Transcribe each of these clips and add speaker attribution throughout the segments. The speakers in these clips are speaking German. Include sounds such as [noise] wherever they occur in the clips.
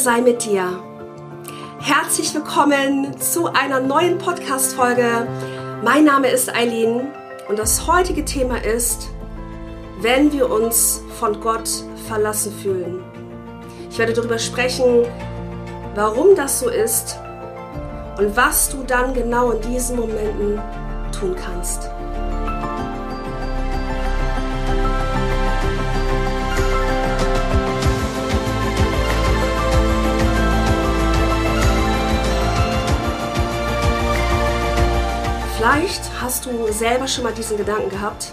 Speaker 1: sei mit dir. Herzlich willkommen zu einer neuen Podcast-Folge. Mein Name ist Eileen und das heutige Thema ist, wenn wir uns von Gott verlassen fühlen. Ich werde darüber sprechen, warum das so ist und was du dann genau in diesen Momenten tun kannst. Vielleicht hast du selber schon mal diesen Gedanken gehabt.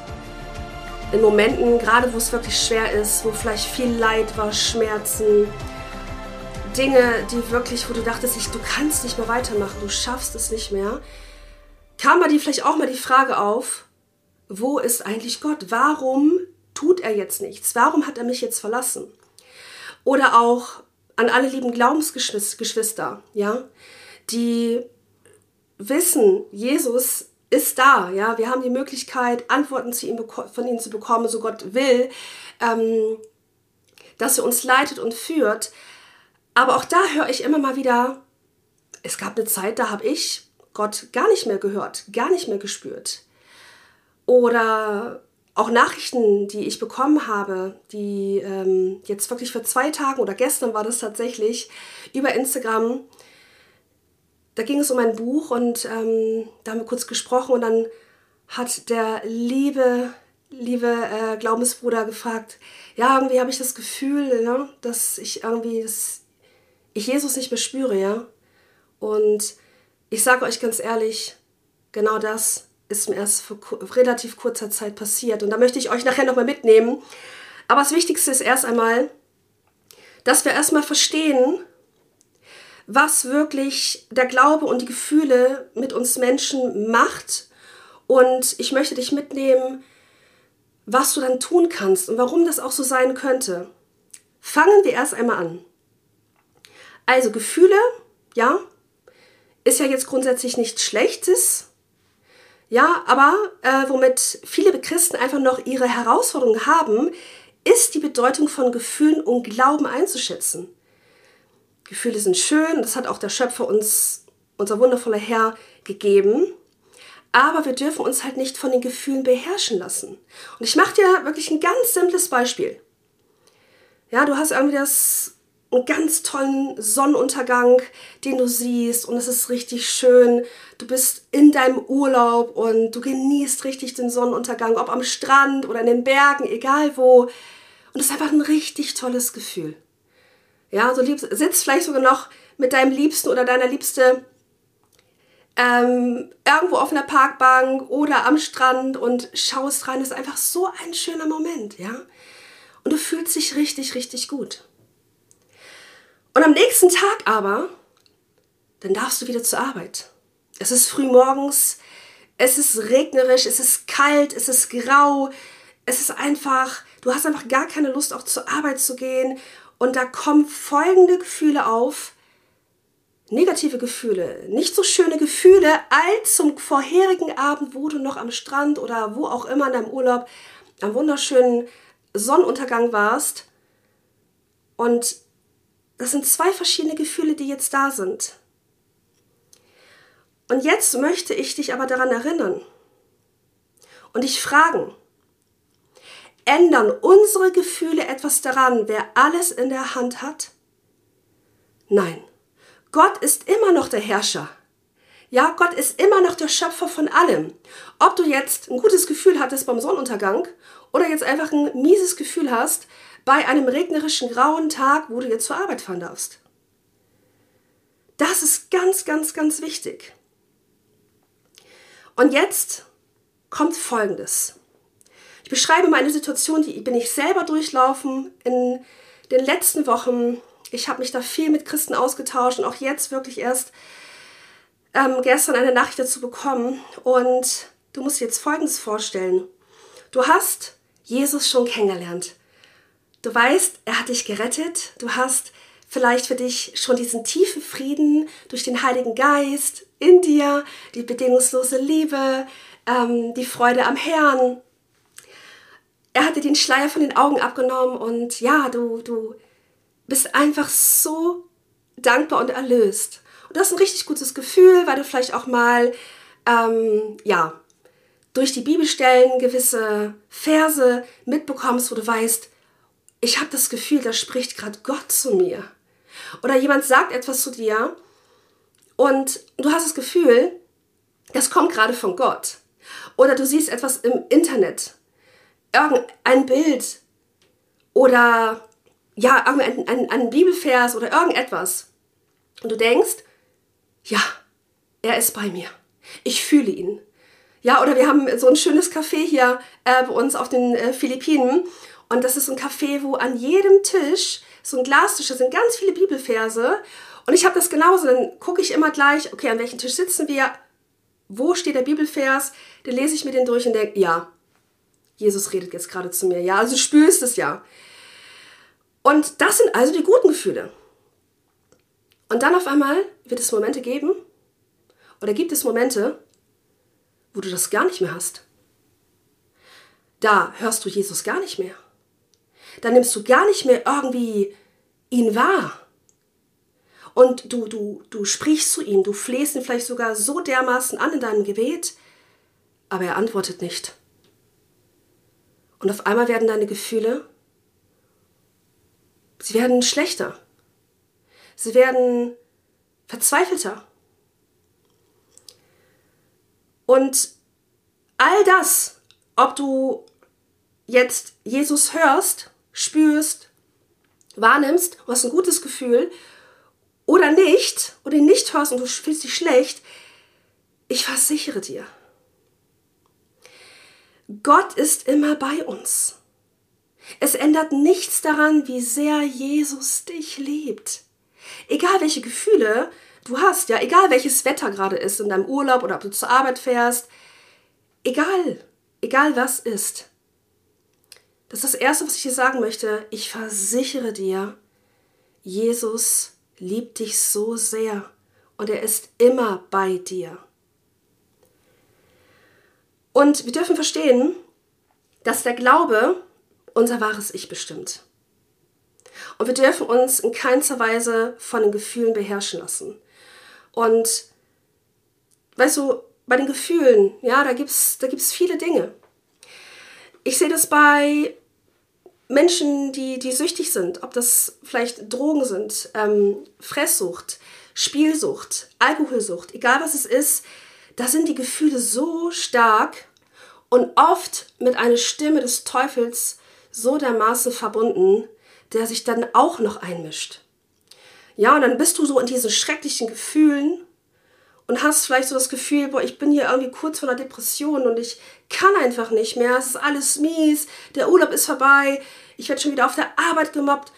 Speaker 1: In Momenten, gerade wo es wirklich schwer ist, wo vielleicht viel Leid war, Schmerzen, Dinge, die wirklich, wo du dachtest, ich, du kannst nicht mehr weitermachen, du schaffst es nicht mehr, kam bei dir vielleicht auch mal die Frage auf, wo ist eigentlich Gott? Warum tut er jetzt nichts? Warum hat er mich jetzt verlassen? Oder auch an alle lieben Glaubensgeschwister, ja, die wissen, Jesus ist da, ja, wir haben die Möglichkeit, Antworten zu ihm von ihm zu bekommen, so Gott will, ähm, dass er uns leitet und führt. Aber auch da höre ich immer mal wieder, es gab eine Zeit, da habe ich Gott gar nicht mehr gehört, gar nicht mehr gespürt. Oder auch Nachrichten, die ich bekommen habe, die ähm, jetzt wirklich vor zwei Tagen oder gestern war das tatsächlich über Instagram, da ging es um ein Buch und ähm, da haben wir kurz gesprochen und dann hat der liebe, liebe äh, Glaubensbruder gefragt, ja, irgendwie habe ich das Gefühl, ja, dass ich irgendwie, dass ich Jesus nicht mehr spüre, ja. Und ich sage euch ganz ehrlich, genau das ist mir erst vor relativ kurzer Zeit passiert. Und da möchte ich euch nachher nochmal mitnehmen. Aber das Wichtigste ist erst einmal, dass wir erstmal verstehen, was wirklich der Glaube und die Gefühle mit uns Menschen macht. Und ich möchte dich mitnehmen, was du dann tun kannst und warum das auch so sein könnte. Fangen wir erst einmal an. Also Gefühle, ja, ist ja jetzt grundsätzlich nichts Schlechtes. Ja, aber äh, womit viele Christen einfach noch ihre Herausforderungen haben, ist die Bedeutung von Gefühlen und Glauben einzuschätzen. Gefühle sind schön, das hat auch der Schöpfer uns, unser wundervoller Herr, gegeben. Aber wir dürfen uns halt nicht von den Gefühlen beherrschen lassen. Und ich mache dir wirklich ein ganz simples Beispiel. Ja, du hast irgendwie das einen ganz tollen Sonnenuntergang, den du siehst und es ist richtig schön. Du bist in deinem Urlaub und du genießt richtig den Sonnenuntergang, ob am Strand oder in den Bergen, egal wo. Und es ist einfach ein richtig tolles Gefühl. Ja, so lieb, sitzt vielleicht sogar noch mit deinem Liebsten oder deiner Liebste ähm, irgendwo auf einer Parkbank oder am Strand und schaust rein. Das ist einfach so ein schöner Moment, ja. Und du fühlst dich richtig, richtig gut. Und am nächsten Tag aber, dann darfst du wieder zur Arbeit. Es ist früh morgens, es ist regnerisch, es ist kalt, es ist grau, es ist einfach, du hast einfach gar keine Lust auch zur Arbeit zu gehen und da kommen folgende Gefühle auf. Negative Gefühle, nicht so schöne Gefühle als zum vorherigen Abend, wo du noch am Strand oder wo auch immer in deinem Urlaub am wunderschönen Sonnenuntergang warst. Und das sind zwei verschiedene Gefühle, die jetzt da sind. Und jetzt möchte ich dich aber daran erinnern und dich fragen, Ändern unsere Gefühle etwas daran, wer alles in der Hand hat? Nein, Gott ist immer noch der Herrscher. Ja, Gott ist immer noch der Schöpfer von allem. Ob du jetzt ein gutes Gefühl hattest beim Sonnenuntergang oder jetzt einfach ein mieses Gefühl hast bei einem regnerischen grauen Tag, wo du jetzt zur Arbeit fahren darfst. Das ist ganz, ganz, ganz wichtig. Und jetzt kommt Folgendes. Ich beschreibe meine Situation, die bin ich selber durchlaufen in den letzten Wochen. Ich habe mich da viel mit Christen ausgetauscht und auch jetzt wirklich erst ähm, gestern eine Nachricht dazu bekommen. Und du musst dir jetzt Folgendes vorstellen. Du hast Jesus schon kennengelernt. Du weißt, er hat dich gerettet. Du hast vielleicht für dich schon diesen tiefen Frieden durch den Heiligen Geist in dir, die bedingungslose Liebe, ähm, die Freude am Herrn er hatte den Schleier von den Augen abgenommen und ja, du, du bist einfach so dankbar und erlöst. Und das ist ein richtig gutes Gefühl, weil du vielleicht auch mal, ähm, ja, durch die Bibelstellen gewisse Verse mitbekommst, wo du weißt, ich habe das Gefühl, da spricht gerade Gott zu mir. Oder jemand sagt etwas zu dir und du hast das Gefühl, das kommt gerade von Gott. Oder du siehst etwas im Internet, irgendein Bild oder ja, ein, ein, ein Bibelvers oder irgendetwas. Und du denkst, ja, er ist bei mir. Ich fühle ihn. Ja, oder wir haben so ein schönes Café hier äh, bei uns auf den äh, Philippinen. Und das ist ein Café, wo an jedem Tisch, so ein Glastisch, da sind ganz viele Bibelverse. Und ich habe das genauso. Dann gucke ich immer gleich, okay, an welchem Tisch sitzen wir? Wo steht der Bibelvers? Dann lese ich mir den durch und denke, ja, Jesus redet jetzt gerade zu mir. Ja, also du spürst es ja. Und das sind also die guten Gefühle. Und dann auf einmal wird es Momente geben, oder gibt es Momente, wo du das gar nicht mehr hast. Da hörst du Jesus gar nicht mehr. Da nimmst du gar nicht mehr irgendwie ihn wahr. Und du, du, du sprichst zu ihm, du flehst ihn vielleicht sogar so dermaßen an in deinem Gebet, aber er antwortet nicht. Und auf einmal werden deine Gefühle, sie werden schlechter. Sie werden verzweifelter. Und all das, ob du jetzt Jesus hörst, spürst, wahrnimmst, du hast ein gutes Gefühl oder nicht, oder nicht hörst und du fühlst dich schlecht, ich versichere dir, Gott ist immer bei uns. Es ändert nichts daran, wie sehr Jesus dich liebt. Egal welche Gefühle du hast, ja, egal welches Wetter gerade ist in deinem Urlaub oder ob du zur Arbeit fährst, egal, egal was ist. Das ist das Erste, was ich dir sagen möchte. Ich versichere dir, Jesus liebt dich so sehr und er ist immer bei dir. Und wir dürfen verstehen, dass der Glaube unser wahres Ich bestimmt. Und wir dürfen uns in keinster Weise von den Gefühlen beherrschen lassen. Und weißt du, bei den Gefühlen, ja, da gibt es da gibt's viele Dinge. Ich sehe das bei Menschen, die, die süchtig sind, ob das vielleicht Drogen sind, ähm, Fresssucht, Spielsucht, Alkoholsucht, egal was es ist, da sind die Gefühle so stark und oft mit einer Stimme des Teufels so dermaßen verbunden, der sich dann auch noch einmischt. Ja, und dann bist du so in diesen schrecklichen Gefühlen und hast vielleicht so das Gefühl, boah, ich bin hier irgendwie kurz vor einer Depression und ich kann einfach nicht mehr, es ist alles mies, der Urlaub ist vorbei, ich werde schon wieder auf der Arbeit gemobbt.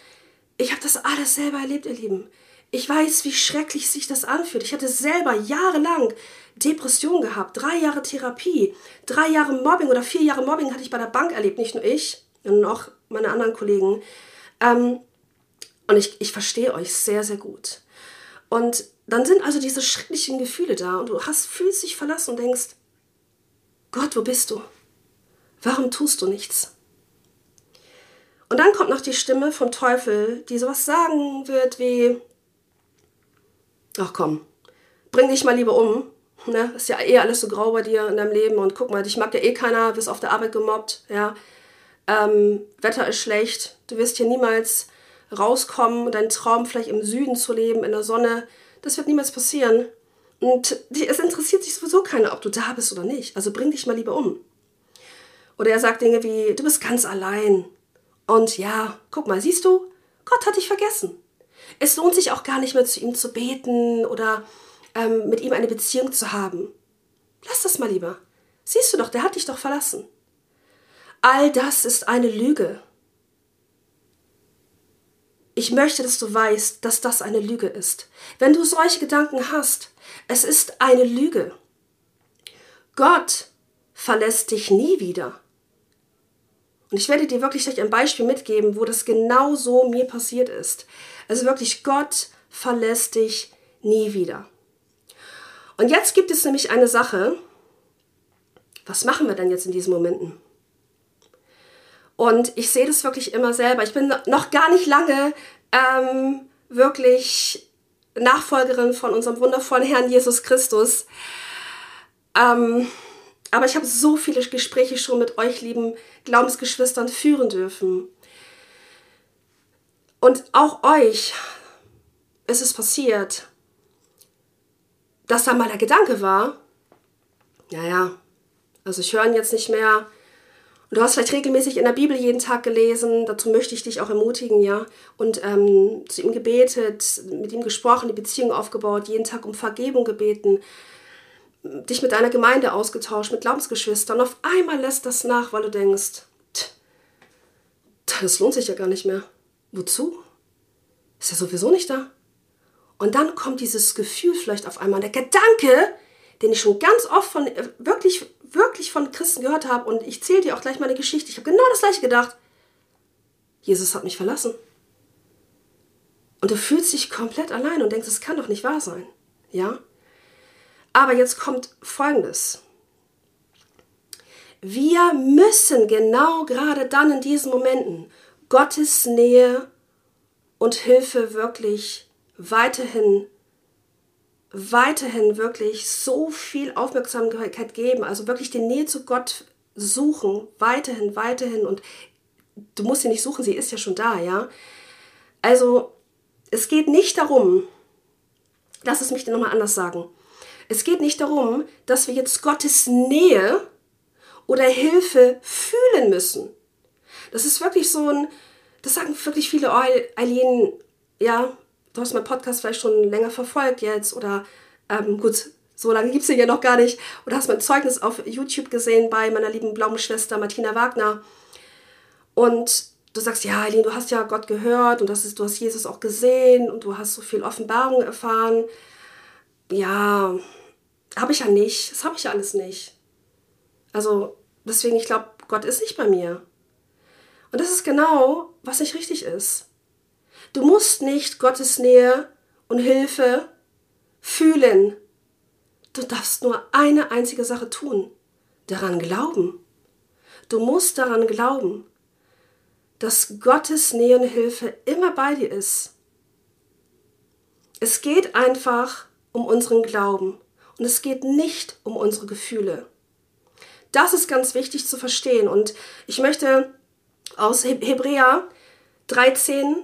Speaker 1: Ich habe das alles selber erlebt, ihr Lieben. Ich weiß, wie schrecklich sich das anfühlt. Ich hatte selber jahrelang Depression gehabt, drei Jahre Therapie, drei Jahre Mobbing oder vier Jahre Mobbing hatte ich bei der Bank erlebt, nicht nur ich, sondern auch meine anderen Kollegen. Ähm, und ich, ich verstehe euch sehr, sehr gut. Und dann sind also diese schrecklichen Gefühle da und du hast, fühlst dich verlassen und denkst, Gott, wo bist du? Warum tust du nichts? Und dann kommt noch die Stimme vom Teufel, die sowas sagen wird wie, ach komm, bring dich mal lieber um. Ne? Ist ja eh alles so grau bei dir in deinem Leben und guck mal, dich mag ja eh keiner, wirst auf der Arbeit gemobbt, ja. Ähm, Wetter ist schlecht, du wirst hier niemals rauskommen, deinen Traum vielleicht im Süden zu leben, in der Sonne, das wird niemals passieren. Und es interessiert sich sowieso keiner, ob du da bist oder nicht. Also bring dich mal lieber um. Oder er sagt Dinge wie, du bist ganz allein. Und ja, guck mal, siehst du, Gott hat dich vergessen. Es lohnt sich auch gar nicht mehr zu ihm zu beten oder ähm, mit ihm eine Beziehung zu haben. Lass das mal lieber. Siehst du doch, der hat dich doch verlassen. All das ist eine Lüge. Ich möchte, dass du weißt, dass das eine Lüge ist. Wenn du solche Gedanken hast, es ist eine Lüge. Gott verlässt dich nie wieder. Und ich werde dir wirklich gleich ein Beispiel mitgeben, wo das genau so mir passiert ist. Also wirklich, Gott verlässt dich nie wieder. Und jetzt gibt es nämlich eine Sache. Was machen wir denn jetzt in diesen Momenten? Und ich sehe das wirklich immer selber. Ich bin noch gar nicht lange ähm, wirklich Nachfolgerin von unserem wundervollen Herrn Jesus Christus. Ähm, aber ich habe so viele Gespräche schon mit euch, lieben Glaubensgeschwistern, führen dürfen. Und auch euch ist es passiert, dass da mal der Gedanke war, naja, also ich höre ihn jetzt nicht mehr. Und du hast vielleicht regelmäßig in der Bibel jeden Tag gelesen, dazu möchte ich dich auch ermutigen, ja. Und ähm, zu ihm gebetet, mit ihm gesprochen, die Beziehung aufgebaut, jeden Tag um Vergebung gebeten, dich mit deiner Gemeinde ausgetauscht, mit Glaubensgeschwistern. Und auf einmal lässt das nach, weil du denkst, das lohnt sich ja gar nicht mehr. Wozu? Ist ja sowieso nicht da. Und dann kommt dieses Gefühl vielleicht auf einmal, der Gedanke, den ich schon ganz oft von, äh, wirklich, wirklich von Christen gehört habe. Und ich zähle dir auch gleich meine Geschichte. Ich habe genau das gleiche gedacht. Jesus hat mich verlassen. Und du fühlst dich komplett allein und denkst, es kann doch nicht wahr sein. Ja? Aber jetzt kommt Folgendes. Wir müssen genau gerade dann in diesen Momenten Gottes Nähe und Hilfe wirklich weiterhin, weiterhin wirklich so viel Aufmerksamkeit geben, also wirklich die Nähe zu Gott suchen, weiterhin, weiterhin und du musst sie nicht suchen, sie ist ja schon da, ja. Also es geht nicht darum, lass es mich nochmal anders sagen, es geht nicht darum, dass wir jetzt Gottes Nähe oder Hilfe fühlen müssen. Das ist wirklich so ein, das sagen wirklich viele, oh, Eileen, ja, du hast meinen Podcast vielleicht schon länger verfolgt jetzt oder ähm, gut, so lange gibt es ihn ja noch gar nicht. Oder hast mein Zeugnis auf YouTube gesehen bei meiner lieben blauen Schwester Martina Wagner. Und du sagst, ja, Eileen, du hast ja Gott gehört und das ist, du hast Jesus auch gesehen und du hast so viel Offenbarung erfahren. Ja, habe ich ja nicht. Das habe ich ja alles nicht. Also deswegen, ich glaube, Gott ist nicht bei mir. Und das ist genau, was nicht richtig ist. Du musst nicht Gottes Nähe und Hilfe fühlen. Du darfst nur eine einzige Sache tun. Daran glauben. Du musst daran glauben, dass Gottes Nähe und Hilfe immer bei dir ist. Es geht einfach um unseren Glauben und es geht nicht um unsere Gefühle. Das ist ganz wichtig zu verstehen und ich möchte aus Hebräer 13,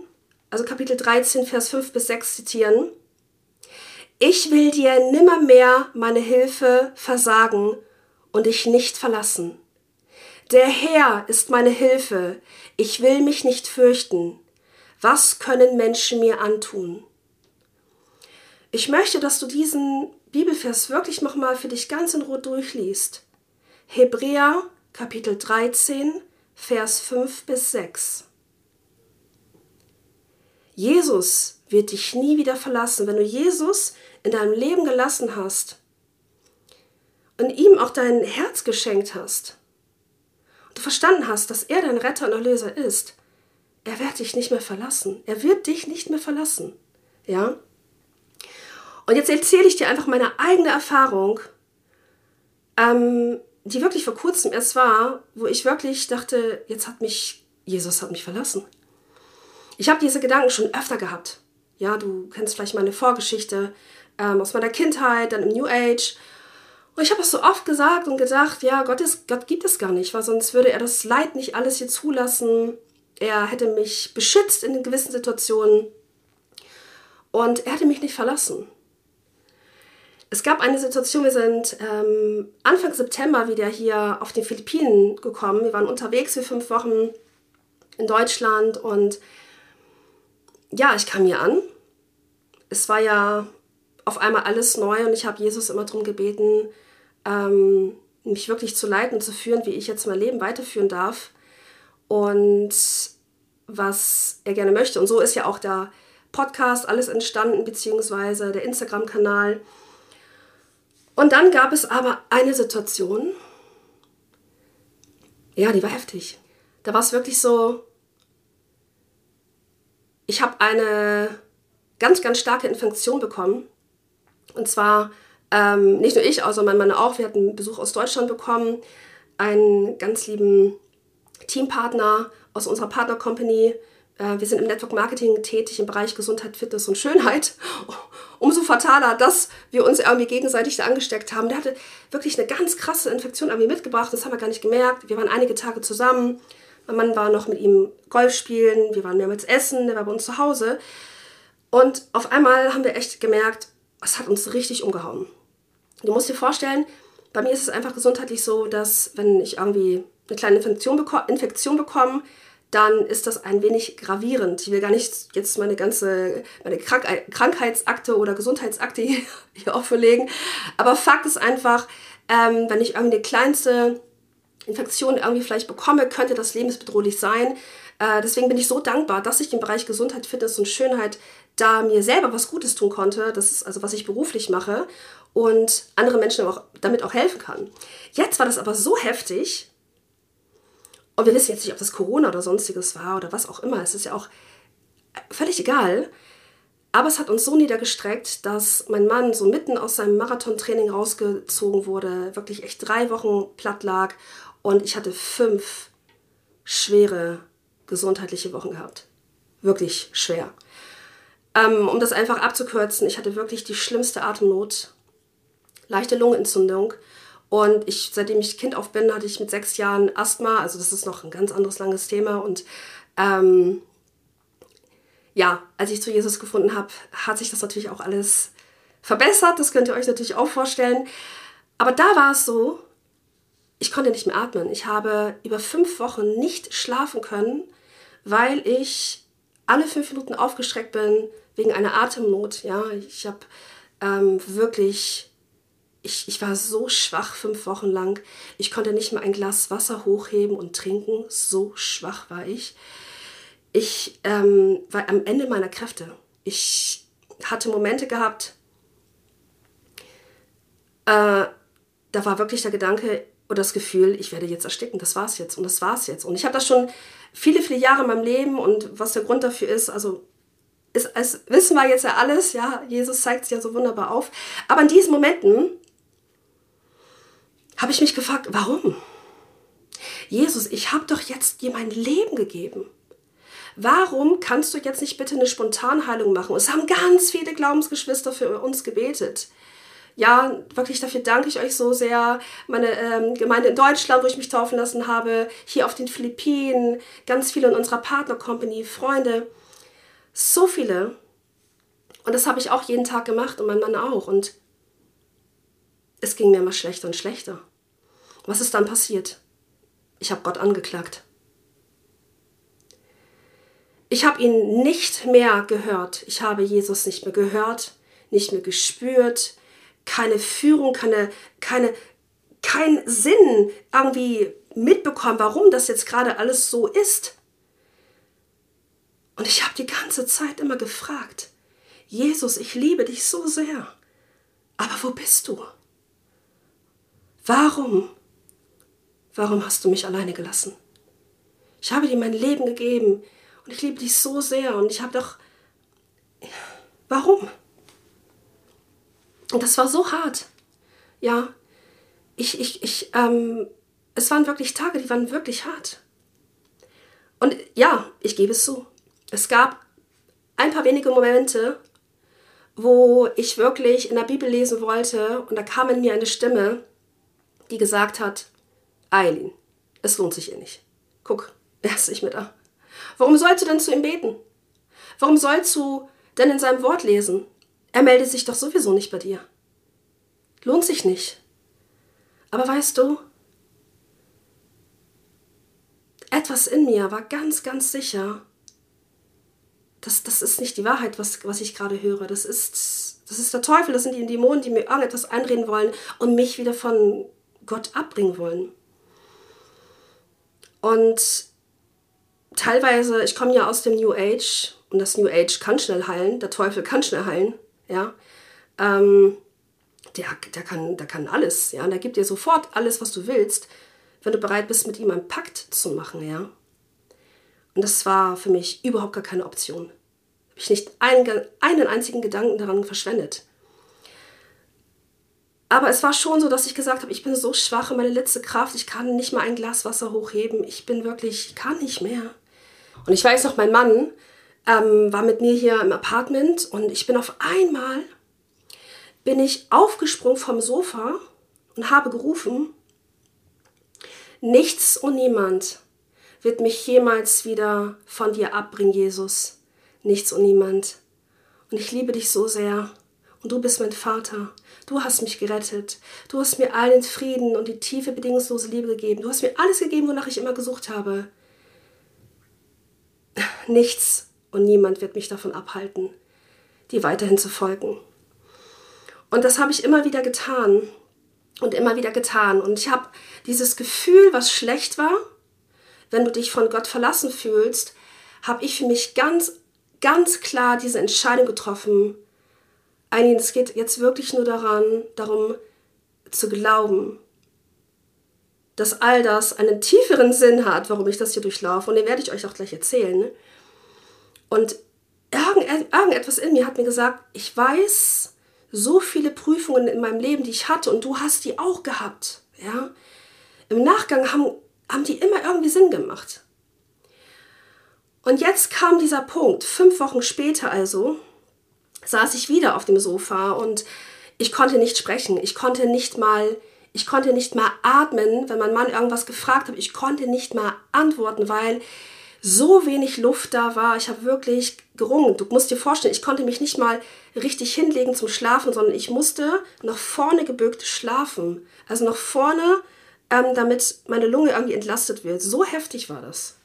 Speaker 1: also Kapitel 13, Vers 5 bis 6 zitieren. Ich will dir nimmermehr meine Hilfe versagen und dich nicht verlassen. Der Herr ist meine Hilfe, ich will mich nicht fürchten. Was können Menschen mir antun? Ich möchte, dass du diesen Bibelvers wirklich nochmal für dich ganz in Ruhe durchliest. Hebräer Kapitel 13, Vers 5 bis 6. Jesus wird dich nie wieder verlassen. Wenn du Jesus in deinem Leben gelassen hast und ihm auch dein Herz geschenkt hast und du verstanden hast, dass er dein Retter und Erlöser ist, er wird dich nicht mehr verlassen. Er wird dich nicht mehr verlassen. Ja? Und jetzt erzähle ich dir einfach meine eigene Erfahrung, ähm, die wirklich vor kurzem erst war, wo ich wirklich dachte, jetzt hat mich, Jesus hat mich verlassen. Ich habe diese Gedanken schon öfter gehabt. Ja, du kennst vielleicht meine Vorgeschichte ähm, aus meiner Kindheit, dann im New Age. Und ich habe es so oft gesagt und gedacht, ja, Gott, ist, Gott gibt es gar nicht, weil sonst würde er das Leid nicht alles hier zulassen. Er hätte mich beschützt in gewissen Situationen und er hätte mich nicht verlassen. Es gab eine Situation, wir sind ähm, Anfang September wieder hier auf den Philippinen gekommen. Wir waren unterwegs für fünf Wochen in Deutschland und ja, ich kam hier an. Es war ja auf einmal alles neu und ich habe Jesus immer darum gebeten, ähm, mich wirklich zu leiten und zu führen, wie ich jetzt mein Leben weiterführen darf und was er gerne möchte. Und so ist ja auch der Podcast alles entstanden, beziehungsweise der Instagram-Kanal. Und dann gab es aber eine Situation, ja, die war heftig. Da war es wirklich so, ich habe eine ganz, ganz starke Infektion bekommen. Und zwar ähm, nicht nur ich, sondern mein Mann auch. Wir hatten Besuch aus Deutschland bekommen, einen ganz lieben Teampartner aus unserer Partner Company. Äh, wir sind im Network Marketing tätig im Bereich Gesundheit, Fitness und Schönheit. Umso fataler, dass wir uns irgendwie gegenseitig da angesteckt haben. Der hatte wirklich eine ganz krasse Infektion irgendwie mitgebracht. Das haben wir gar nicht gemerkt. Wir waren einige Tage zusammen. Mein Mann war noch mit ihm Golf spielen. Wir waren mehrmals essen. Der war bei uns zu Hause. Und auf einmal haben wir echt gemerkt, es hat uns richtig umgehauen. Du musst dir vorstellen, bei mir ist es einfach gesundheitlich so, dass wenn ich irgendwie eine kleine Infektion, beko Infektion bekomme, dann ist das ein wenig gravierend. Ich will gar nicht jetzt meine ganze meine Krank Krankheitsakte oder Gesundheitsakte [laughs] hier, hier offenlegen. Aber Fakt ist einfach, ähm, wenn ich irgendwie eine kleinste Infektion irgendwie vielleicht bekomme, könnte das lebensbedrohlich sein. Äh, deswegen bin ich so dankbar, dass ich im Bereich Gesundheit, Fitness und Schönheit da mir selber was Gutes tun konnte. Das ist also, was ich beruflich mache und andere Menschen auch, damit auch helfen kann. Jetzt war das aber so heftig, und wir wissen jetzt nicht, ob das Corona oder sonstiges war oder was auch immer. Es ist ja auch völlig egal. Aber es hat uns so niedergestreckt, dass mein Mann so mitten aus seinem Marathontraining rausgezogen wurde, wirklich echt drei Wochen platt lag und ich hatte fünf schwere gesundheitliche Wochen gehabt. Wirklich schwer. Ähm, um das einfach abzukürzen, ich hatte wirklich die schlimmste Atemnot, leichte Lungenentzündung und ich, seitdem ich Kind auf bin, hatte ich mit sechs Jahren Asthma. Also das ist noch ein ganz anderes langes Thema. Und ähm, ja, als ich zu Jesus gefunden habe, hat sich das natürlich auch alles verbessert. Das könnt ihr euch natürlich auch vorstellen. Aber da war es so, ich konnte nicht mehr atmen. Ich habe über fünf Wochen nicht schlafen können, weil ich alle fünf Minuten aufgestreckt bin wegen einer Atemnot. Ja, ich habe ähm, wirklich ich, ich war so schwach fünf Wochen lang. Ich konnte nicht mal ein Glas Wasser hochheben und trinken. So schwach war ich. Ich ähm, war am Ende meiner Kräfte. Ich hatte Momente gehabt, äh, da war wirklich der Gedanke oder das Gefühl, ich werde jetzt ersticken. Das war's jetzt und das war's jetzt. Und ich habe das schon viele, viele Jahre in meinem Leben und was der Grund dafür ist, also ist, es wissen wir jetzt ja alles, ja, Jesus zeigt es ja so wunderbar auf. Aber in diesen Momenten habe ich mich gefragt, warum? Jesus, ich habe doch jetzt dir mein Leben gegeben. Warum kannst du jetzt nicht bitte eine Spontanheilung machen? Es haben ganz viele Glaubensgeschwister für uns gebetet. Ja, wirklich dafür danke ich euch so sehr. Meine ähm, Gemeinde in Deutschland, wo ich mich taufen lassen habe, hier auf den Philippinen, ganz viele in unserer Partnercompany, Freunde. So viele. Und das habe ich auch jeden Tag gemacht und mein Mann auch. Und es ging mir immer schlechter und schlechter. Was ist dann passiert? Ich habe Gott angeklagt. Ich habe ihn nicht mehr gehört. Ich habe Jesus nicht mehr gehört, nicht mehr gespürt, keine Führung, keine, keine, keinen Sinn irgendwie mitbekommen, warum das jetzt gerade alles so ist. Und ich habe die ganze Zeit immer gefragt, Jesus, ich liebe dich so sehr, aber wo bist du? Warum? Warum hast du mich alleine gelassen? Ich habe dir mein Leben gegeben und ich liebe dich so sehr und ich habe doch... Warum? Und das war so hart. Ja, ich, ich, ich, ähm, es waren wirklich Tage, die waren wirklich hart. Und ja, ich gebe es zu. Es gab ein paar wenige Momente, wo ich wirklich in der Bibel lesen wollte und da kam in mir eine Stimme, die gesagt hat, Eileen, es lohnt sich ihr nicht. Guck, er ist nicht mehr da. Warum sollst du denn zu ihm beten? Warum sollst du denn in seinem Wort lesen? Er meldet sich doch sowieso nicht bei dir. Lohnt sich nicht. Aber weißt du, etwas in mir war ganz, ganz sicher, das, das ist nicht die Wahrheit, was, was ich gerade höre. Das ist, das ist der Teufel, das sind die Dämonen, die mir irgendetwas einreden wollen und mich wieder von Gott abbringen wollen. Und teilweise, ich komme ja aus dem New Age und das New Age kann schnell heilen, der Teufel kann schnell heilen, ja. Ähm, der, der, kann, der kann alles, ja. Und der gibt dir sofort alles, was du willst, wenn du bereit bist, mit ihm einen Pakt zu machen, ja. Und das war für mich überhaupt gar keine Option. Habe ich nicht einen, einen einzigen Gedanken daran verschwendet. Aber es war schon so, dass ich gesagt habe, ich bin so schwach in meine letzte Kraft, ich kann nicht mal ein Glas Wasser hochheben. Ich bin wirklich, ich kann nicht mehr. Und ich weiß noch, mein Mann ähm, war mit mir hier im Apartment und ich bin auf einmal bin ich aufgesprungen vom Sofa und habe gerufen, nichts und niemand wird mich jemals wieder von dir abbringen, Jesus. Nichts und niemand. Und ich liebe dich so sehr. Und du bist mein Vater. Du hast mich gerettet. Du hast mir allen Frieden und die tiefe, bedingungslose Liebe gegeben. Du hast mir alles gegeben, wonach ich immer gesucht habe. Nichts und niemand wird mich davon abhalten, dir weiterhin zu folgen. Und das habe ich immer wieder getan und immer wieder getan. Und ich habe dieses Gefühl, was schlecht war, wenn du dich von Gott verlassen fühlst, habe ich für mich ganz, ganz klar diese Entscheidung getroffen. Eileen, es geht jetzt wirklich nur daran, darum zu glauben, dass all das einen tieferen Sinn hat, warum ich das hier durchlaufe. Und den werde ich euch auch gleich erzählen. Und irgendetwas in mir hat mir gesagt, ich weiß so viele Prüfungen in meinem Leben, die ich hatte und du hast die auch gehabt. Ja? Im Nachgang haben, haben die immer irgendwie Sinn gemacht. Und jetzt kam dieser Punkt, fünf Wochen später also, saß ich wieder auf dem Sofa und ich konnte nicht sprechen. Ich konnte nicht mal, ich konnte nicht mal atmen, wenn mein Mann irgendwas gefragt hat. Ich konnte nicht mal antworten, weil so wenig Luft da war. Ich habe wirklich gerungen. Du musst dir vorstellen, ich konnte mich nicht mal richtig hinlegen zum Schlafen, sondern ich musste nach vorne gebückt schlafen. Also nach vorne, ähm, damit meine Lunge irgendwie entlastet wird. So heftig war das.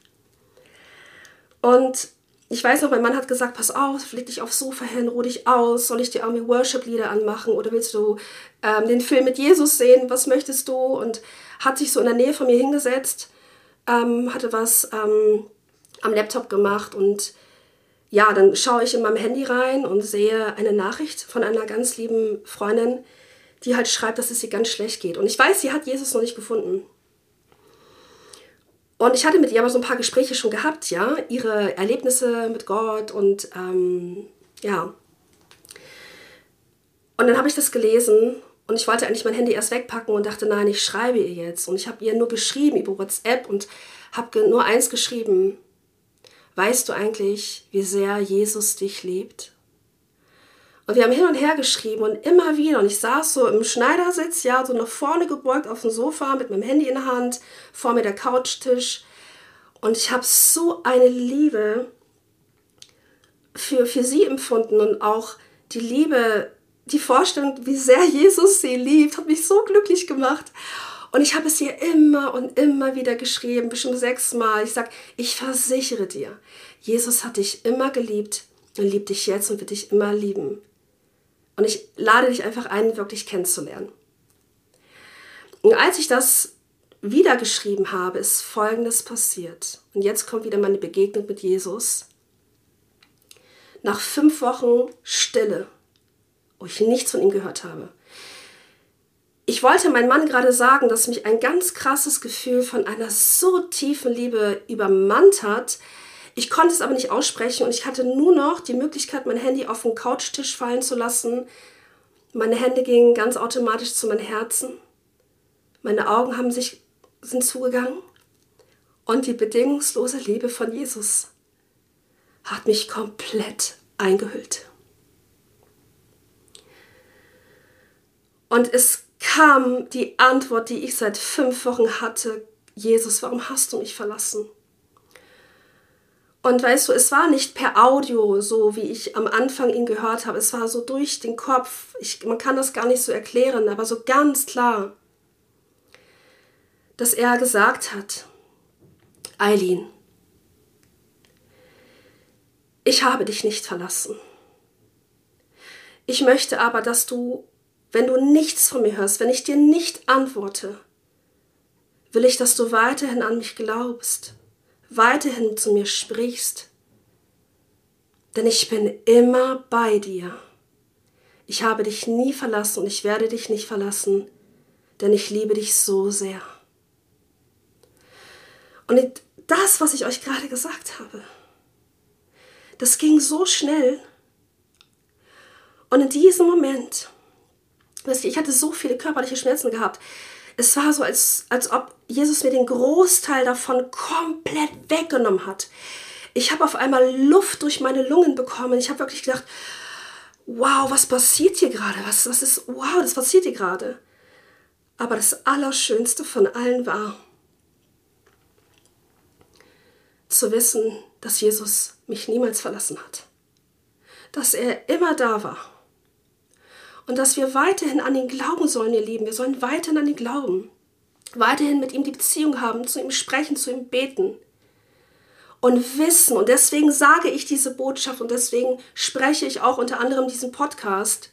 Speaker 1: Und ich weiß noch, mein Mann hat gesagt, pass auf, leg dich aufs Sofa hin, ruh dich aus, soll ich dir irgendwie Worship-Lieder anmachen oder willst du ähm, den Film mit Jesus sehen, was möchtest du? Und hat sich so in der Nähe von mir hingesetzt, ähm, hatte was ähm, am Laptop gemacht und ja, dann schaue ich in meinem Handy rein und sehe eine Nachricht von einer ganz lieben Freundin, die halt schreibt, dass es ihr ganz schlecht geht. Und ich weiß, sie hat Jesus noch nicht gefunden. Und ich hatte mit ihr aber so ein paar Gespräche schon gehabt, ja, ihre Erlebnisse mit Gott und ähm, ja. Und dann habe ich das gelesen und ich wollte eigentlich mein Handy erst wegpacken und dachte, nein, ich schreibe ihr jetzt. Und ich habe ihr nur geschrieben über WhatsApp und habe nur eins geschrieben, Weißt du eigentlich, wie sehr Jesus dich liebt? Und wir haben hin und her geschrieben und immer wieder. Und ich saß so im Schneidersitz, ja, so nach vorne gebeugt auf dem Sofa mit meinem Handy in der Hand, vor mir der Couchtisch. Und ich habe so eine Liebe für, für sie empfunden und auch die Liebe, die Vorstellung, wie sehr Jesus sie liebt, hat mich so glücklich gemacht. Und ich habe es ihr immer und immer wieder geschrieben, bestimmt sechsmal. Ich sage, ich versichere dir, Jesus hat dich immer geliebt und liebt dich jetzt und wird dich immer lieben. Und ich lade dich einfach ein, wirklich kennenzulernen. Und als ich das wieder geschrieben habe, ist Folgendes passiert. Und jetzt kommt wieder meine Begegnung mit Jesus. Nach fünf Wochen Stille, wo ich nichts von ihm gehört habe, ich wollte meinem Mann gerade sagen, dass mich ein ganz krasses Gefühl von einer so tiefen Liebe übermannt hat. Ich konnte es aber nicht aussprechen und ich hatte nur noch die Möglichkeit, mein Handy auf den Couchtisch fallen zu lassen. Meine Hände gingen ganz automatisch zu meinem Herzen. Meine Augen haben sich, sind zugegangen. Und die bedingungslose Liebe von Jesus hat mich komplett eingehüllt. Und es kam die Antwort, die ich seit fünf Wochen hatte, Jesus, warum hast du mich verlassen? Und weißt du, es war nicht per Audio, so wie ich am Anfang ihn gehört habe. Es war so durch den Kopf. Ich, man kann das gar nicht so erklären, aber so ganz klar, dass er gesagt hat, Eileen, ich habe dich nicht verlassen. Ich möchte aber, dass du wenn du nichts von mir hörst, wenn ich dir nicht antworte, will ich, dass du weiterhin an mich glaubst, weiterhin zu mir sprichst. Denn ich bin immer bei dir. Ich habe dich nie verlassen und ich werde dich nicht verlassen, denn ich liebe dich so sehr. Und das, was ich euch gerade gesagt habe, das ging so schnell. Und in diesem Moment ich hatte so viele körperliche Schmerzen gehabt. Es war so, als, als ob Jesus mir den Großteil davon komplett weggenommen hat. Ich habe auf einmal Luft durch meine Lungen bekommen. Ich habe wirklich gedacht, wow, was passiert hier gerade? Was, was ist, wow, das passiert hier gerade. Aber das Allerschönste von allen war, zu wissen, dass Jesus mich niemals verlassen hat. Dass er immer da war. Und dass wir weiterhin an ihn glauben sollen, ihr Lieben. Wir sollen weiterhin an ihn glauben. Weiterhin mit ihm die Beziehung haben, zu ihm sprechen, zu ihm beten. Und wissen, und deswegen sage ich diese Botschaft und deswegen spreche ich auch unter anderem diesen Podcast,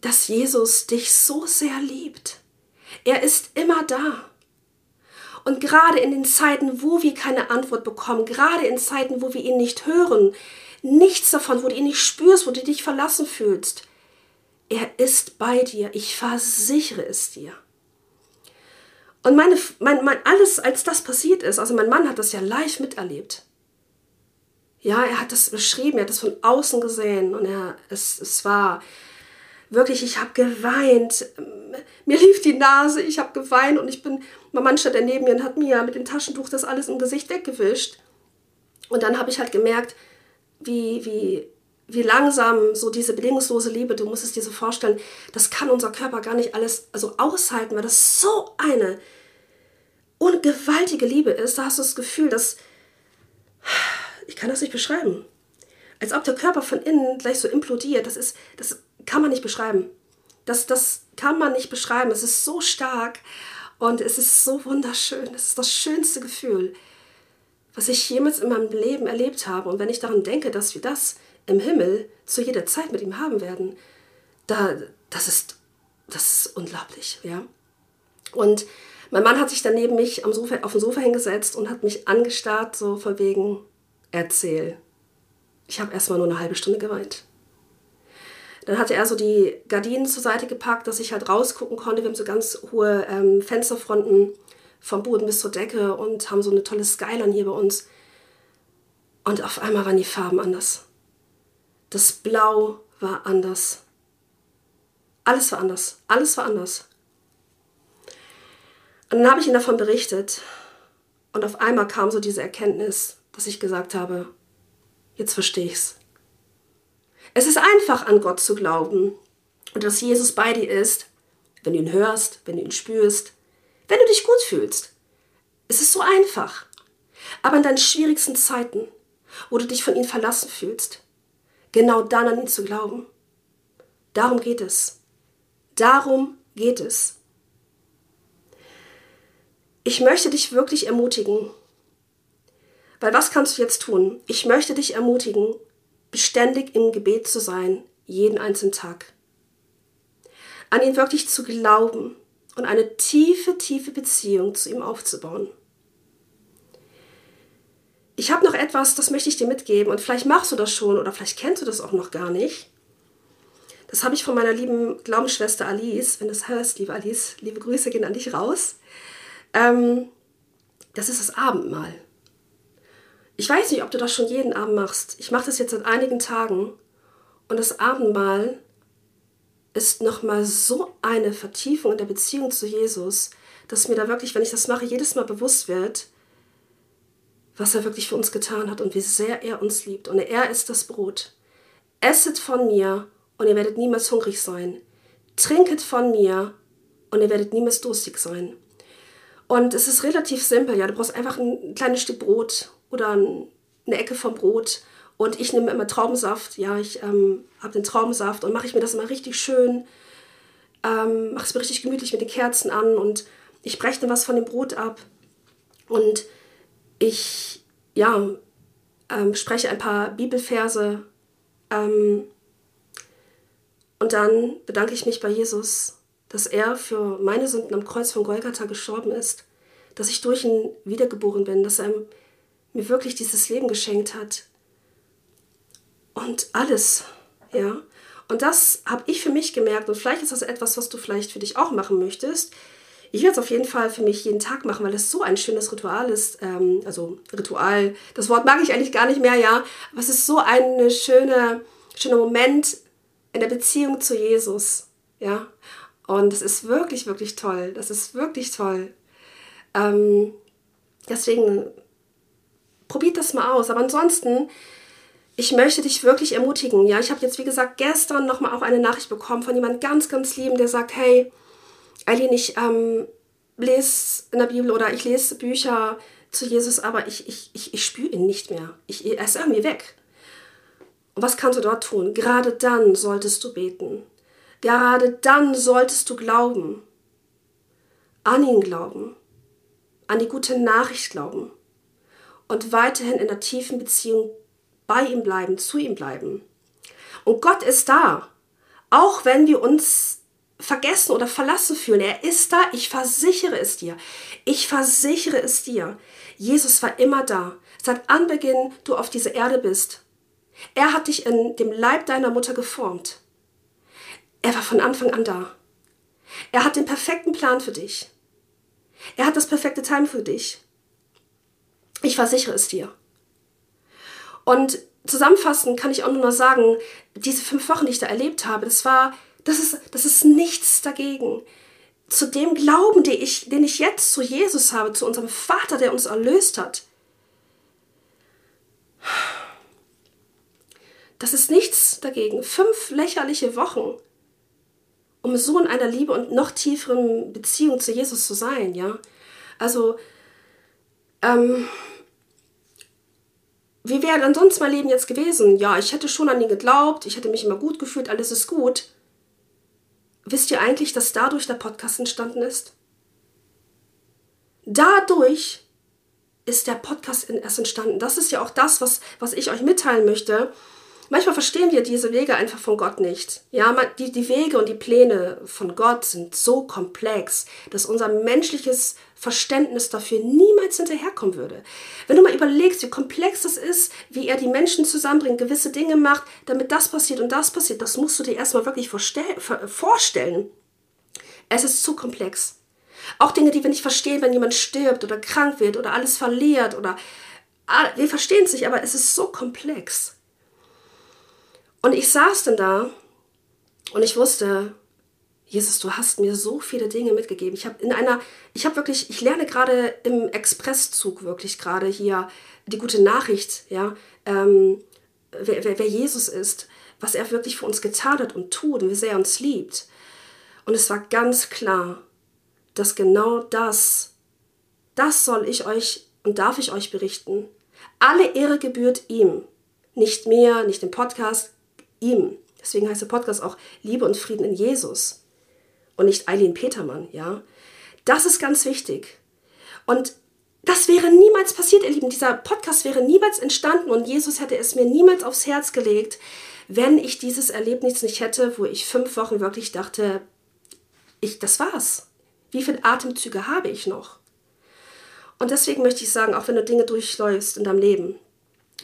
Speaker 1: dass Jesus dich so sehr liebt. Er ist immer da. Und gerade in den Zeiten, wo wir keine Antwort bekommen, gerade in Zeiten, wo wir ihn nicht hören, nichts davon, wo du ihn nicht spürst, wo du dich verlassen fühlst, er ist bei dir. Ich versichere es dir. Und meine, mein, mein, alles, als das passiert ist, also mein Mann hat das ja live miterlebt. Ja, er hat das beschrieben, er hat das von außen gesehen und er, es, es war, wirklich, ich habe geweint. Mir lief die Nase, ich habe geweint und ich bin, mein Mann stand neben mir und hat mir mit dem Taschentuch das alles im Gesicht weggewischt. Und dann habe ich halt gemerkt, wie, wie, wie langsam so diese bedingungslose Liebe, du musst es dir so vorstellen, das kann unser Körper gar nicht alles also aushalten, weil das so eine ungewaltige Liebe ist. Da hast du das Gefühl, dass, ich kann das nicht beschreiben, als ob der Körper von innen gleich so implodiert. Das ist, das kann man nicht beschreiben. Das, das kann man nicht beschreiben. Es ist so stark und es ist so wunderschön. Es ist das schönste Gefühl, was ich jemals in meinem Leben erlebt habe. Und wenn ich daran denke, dass wir das im Himmel zu jeder Zeit mit ihm haben werden, da, das, ist, das ist unglaublich. Ja? Und mein Mann hat sich dann neben mich am Sofa, auf dem Sofa hingesetzt und hat mich angestarrt, so von wegen, erzähl. Ich habe erstmal nur eine halbe Stunde geweint. Dann hatte er so die Gardinen zur Seite gepackt, dass ich halt rausgucken konnte. Wir haben so ganz hohe ähm, Fensterfronten vom Boden bis zur Decke und haben so eine tolle Skyline hier bei uns. Und auf einmal waren die Farben anders. Das Blau war anders. Alles war anders. Alles war anders. Und dann habe ich ihm davon berichtet. Und auf einmal kam so diese Erkenntnis, dass ich gesagt habe, jetzt verstehe ich's. Es ist einfach an Gott zu glauben und dass Jesus bei dir ist, wenn du ihn hörst, wenn du ihn spürst, wenn du dich gut fühlst. Es ist so einfach. Aber in deinen schwierigsten Zeiten, wo du dich von ihm verlassen fühlst, genau dann an ihn zu glauben. Darum geht es. Darum geht es. Ich möchte dich wirklich ermutigen. Weil was kannst du jetzt tun? Ich möchte dich ermutigen, beständig im Gebet zu sein, jeden einzelnen Tag. An ihn wirklich zu glauben und eine tiefe, tiefe Beziehung zu ihm aufzubauen. Ich habe noch etwas, das möchte ich dir mitgeben und vielleicht machst du das schon oder vielleicht kennst du das auch noch gar nicht. Das habe ich von meiner lieben Glaubensschwester Alice. Wenn du es hörst, liebe Alice, liebe Grüße gehen an dich raus. Ähm, das ist das Abendmahl. Ich weiß nicht, ob du das schon jeden Abend machst. Ich mache das jetzt seit einigen Tagen und das Abendmahl ist nochmal so eine Vertiefung in der Beziehung zu Jesus, dass mir da wirklich, wenn ich das mache, jedes Mal bewusst wird, was er wirklich für uns getan hat und wie sehr er uns liebt. Und er ist das Brot. Esset von mir und ihr werdet niemals hungrig sein. Trinket von mir und ihr werdet niemals durstig sein. Und es ist relativ simpel, ja. Du brauchst einfach ein kleines Stück Brot oder eine Ecke vom Brot. Und ich nehme immer Traubensaft. Ja, ich ähm, habe den Traubensaft und mache ich mir das immer richtig schön. Ähm, mache es mir richtig gemütlich mit den Kerzen an und ich breche dann was von dem Brot ab. Und ich, ja, ähm, spreche ein paar Bibelverse. Ähm, und dann bedanke ich mich bei Jesus, dass er für meine Sünden am Kreuz von Golgatha gestorben ist, dass ich durch ihn wiedergeboren bin, dass er mir wirklich dieses Leben geschenkt hat. Und alles, ja. Und das habe ich für mich gemerkt und vielleicht ist das etwas, was du vielleicht für dich auch machen möchtest. Ich werde es auf jeden Fall für mich jeden Tag machen, weil es so ein schönes Ritual ist. Ähm, also Ritual, das Wort mag ich eigentlich gar nicht mehr, ja. Aber es ist so ein schöne, schöner Moment in der Beziehung zu Jesus, ja. Und es ist wirklich, wirklich toll. Das ist wirklich toll. Ähm, deswegen probiert das mal aus. Aber ansonsten, ich möchte dich wirklich ermutigen. Ja, ich habe jetzt, wie gesagt, gestern nochmal auch eine Nachricht bekommen von jemandem ganz, ganz lieben, der sagt, hey, Eileen, ich ähm, lese in der Bibel oder ich lese Bücher zu Jesus, aber ich, ich, ich, ich spüre ihn nicht mehr. Ich, er ist irgendwie weg. Und was kannst du dort tun? Gerade dann solltest du beten. Gerade dann solltest du glauben. An ihn glauben. An die gute Nachricht glauben. Und weiterhin in der tiefen Beziehung bei ihm bleiben, zu ihm bleiben. Und Gott ist da. Auch wenn wir uns vergessen oder verlassen fühlen. Er ist da, ich versichere es dir. Ich versichere es dir. Jesus war immer da. Seit Anbeginn du auf dieser Erde bist. Er hat dich in dem Leib deiner Mutter geformt. Er war von Anfang an da. Er hat den perfekten Plan für dich. Er hat das perfekte Time für dich. Ich versichere es dir. Und zusammenfassend kann ich auch nur noch sagen, diese fünf Wochen, die ich da erlebt habe, das war das ist, das ist nichts dagegen. Zu dem Glauben, den ich, den ich jetzt zu Jesus habe, zu unserem Vater, der uns erlöst hat. Das ist nichts dagegen. Fünf lächerliche Wochen, um so in einer Liebe und noch tieferen Beziehung zu Jesus zu sein, ja. Also, ähm, wie wäre dann sonst mein Leben jetzt gewesen? Ja, ich hätte schon an ihn geglaubt, ich hätte mich immer gut gefühlt, alles ist gut. Wisst ihr eigentlich, dass dadurch der Podcast entstanden ist? Dadurch ist der Podcast erst entstanden. Das ist ja auch das, was, was ich euch mitteilen möchte. Manchmal verstehen wir diese Wege einfach von Gott nicht. Ja, die, die Wege und die Pläne von Gott sind so komplex, dass unser menschliches Verständnis dafür niemals hinterherkommen würde. Wenn du mal überlegst, wie komplex das ist, wie er die Menschen zusammenbringt, gewisse Dinge macht, damit das passiert und das passiert, das musst du dir erstmal wirklich vorstellen. Es ist zu komplex. Auch Dinge, die wir nicht verstehen, wenn jemand stirbt oder krank wird oder alles verliert oder wir verstehen es nicht, aber es ist so komplex. Und ich saß dann da und ich wusste, Jesus, du hast mir so viele Dinge mitgegeben. Ich habe in einer, ich habe wirklich, ich lerne gerade im Expresszug wirklich gerade hier die gute Nachricht, ja, ähm, wer, wer, wer Jesus ist, was er wirklich für uns getan hat und tut und wie sehr er uns liebt. Und es war ganz klar, dass genau das, das soll ich euch und darf ich euch berichten. Alle Ehre gebührt ihm. Nicht mir, nicht dem Podcast, ihm. Deswegen heißt der Podcast auch Liebe und Frieden in Jesus und nicht Eileen Petermann, ja. Das ist ganz wichtig. Und das wäre niemals passiert, ihr Lieben. Dieser Podcast wäre niemals entstanden und Jesus hätte es mir niemals aufs Herz gelegt, wenn ich dieses Erlebnis nicht hätte, wo ich fünf Wochen wirklich dachte, ich, das war's. Wie viele Atemzüge habe ich noch? Und deswegen möchte ich sagen, auch wenn du Dinge durchläufst in deinem Leben,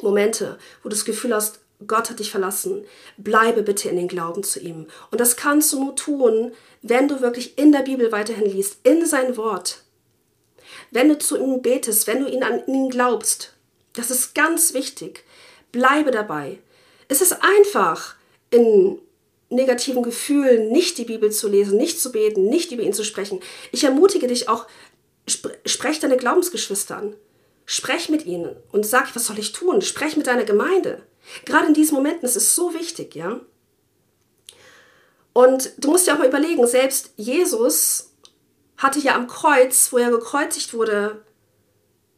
Speaker 1: Momente, wo du das Gefühl hast, Gott hat dich verlassen. Bleibe bitte in den Glauben zu ihm. Und das kannst du nur tun, wenn du wirklich in der Bibel weiterhin liest, in sein Wort. Wenn du zu ihm betest, wenn du ihn an ihn glaubst. Das ist ganz wichtig. Bleibe dabei. Es ist einfach, in negativen Gefühlen nicht die Bibel zu lesen, nicht zu beten, nicht über ihn zu sprechen. Ich ermutige dich auch, sprech deine Glaubensgeschwister an. Sprech mit ihnen und sag, was soll ich tun? Sprech mit deiner Gemeinde. Gerade in diesen Momenten ist es so wichtig, ja. Und du musst dir auch mal überlegen, selbst Jesus hatte ja am Kreuz, wo er gekreuzigt wurde,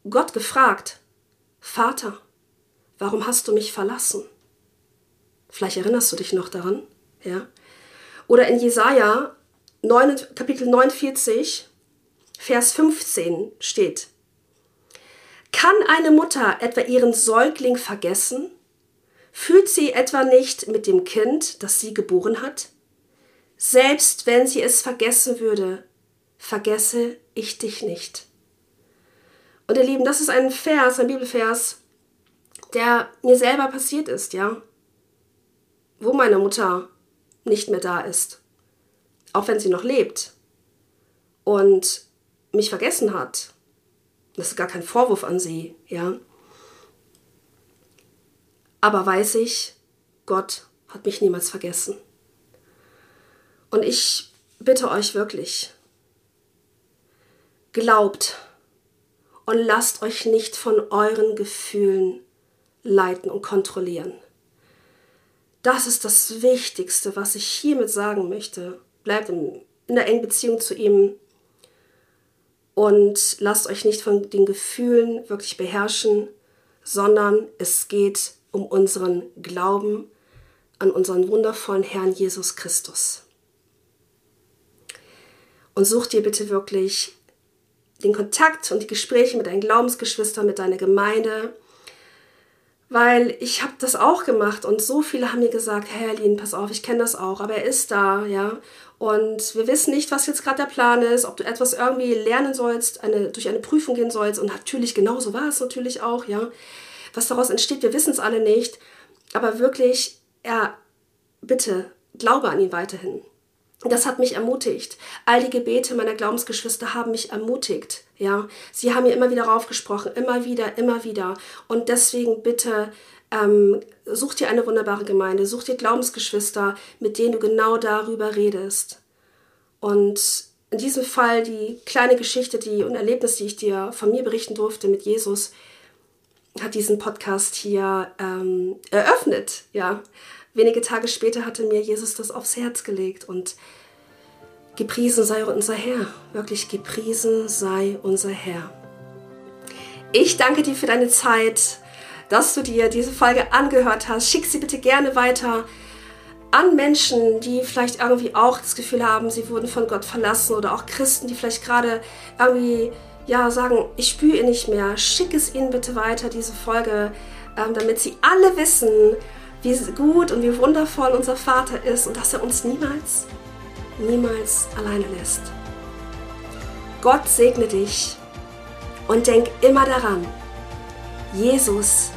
Speaker 1: Gott gefragt, Vater, warum hast du mich verlassen? Vielleicht erinnerst du dich noch daran, ja? Oder in Jesaja 9, Kapitel 49, Vers 15 steht: Kann eine Mutter etwa ihren Säugling vergessen, Fühlt sie etwa nicht mit dem Kind, das sie geboren hat? Selbst wenn sie es vergessen würde, vergesse ich dich nicht. Und ihr Lieben, das ist ein Vers, ein Bibelvers, der mir selber passiert ist, ja. Wo meine Mutter nicht mehr da ist. Auch wenn sie noch lebt. Und mich vergessen hat. Das ist gar kein Vorwurf an sie, ja. Aber weiß ich, Gott hat mich niemals vergessen. Und ich bitte euch wirklich, glaubt und lasst euch nicht von euren Gefühlen leiten und kontrollieren. das ist das Wichtigste, was ich hiermit sagen möchte. Bleibt in, in der engen Beziehung zu ihm und lasst euch nicht von den Gefühlen wirklich beherrschen, sondern es geht um unseren Glauben an unseren wundervollen Herrn Jesus Christus. Und such dir bitte wirklich den Kontakt und die Gespräche mit deinen Glaubensgeschwistern, mit deiner Gemeinde, weil ich habe das auch gemacht und so viele haben mir gesagt, Herr Lin, pass auf, ich kenne das auch, aber er ist da, ja. Und wir wissen nicht, was jetzt gerade der Plan ist, ob du etwas irgendwie lernen sollst, eine, durch eine Prüfung gehen sollst. Und natürlich, genauso war es natürlich auch, ja. Was daraus entsteht, wir wissen es alle nicht. Aber wirklich, ja, bitte, glaube an ihn weiterhin. Das hat mich ermutigt. All die Gebete meiner Glaubensgeschwister haben mich ermutigt. Ja, sie haben mir immer wieder raufgesprochen, immer wieder, immer wieder. Und deswegen bitte ähm, such dir eine wunderbare Gemeinde, such dir Glaubensgeschwister, mit denen du genau darüber redest. Und in diesem Fall die kleine Geschichte, die und Erlebnis, die ich dir von mir berichten durfte mit Jesus, hat diesen Podcast hier ähm, eröffnet. Ja, wenige Tage später hatte mir Jesus das aufs Herz gelegt und gepriesen sei unser Herr. Wirklich gepriesen sei unser Herr. Ich danke dir für deine Zeit, dass du dir diese Folge angehört hast. Schick sie bitte gerne weiter an Menschen, die vielleicht irgendwie auch das Gefühl haben, sie wurden von Gott verlassen oder auch Christen, die vielleicht gerade irgendwie ja sagen, ich spüre ihn nicht mehr. Schick es ihnen bitte weiter, diese Folge, ähm, damit sie alle wissen, wie gut und wie wundervoll unser Vater ist und dass er uns niemals, niemals alleine lässt. Gott segne dich und denk immer daran, Jesus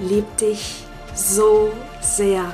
Speaker 1: liebt dich so sehr.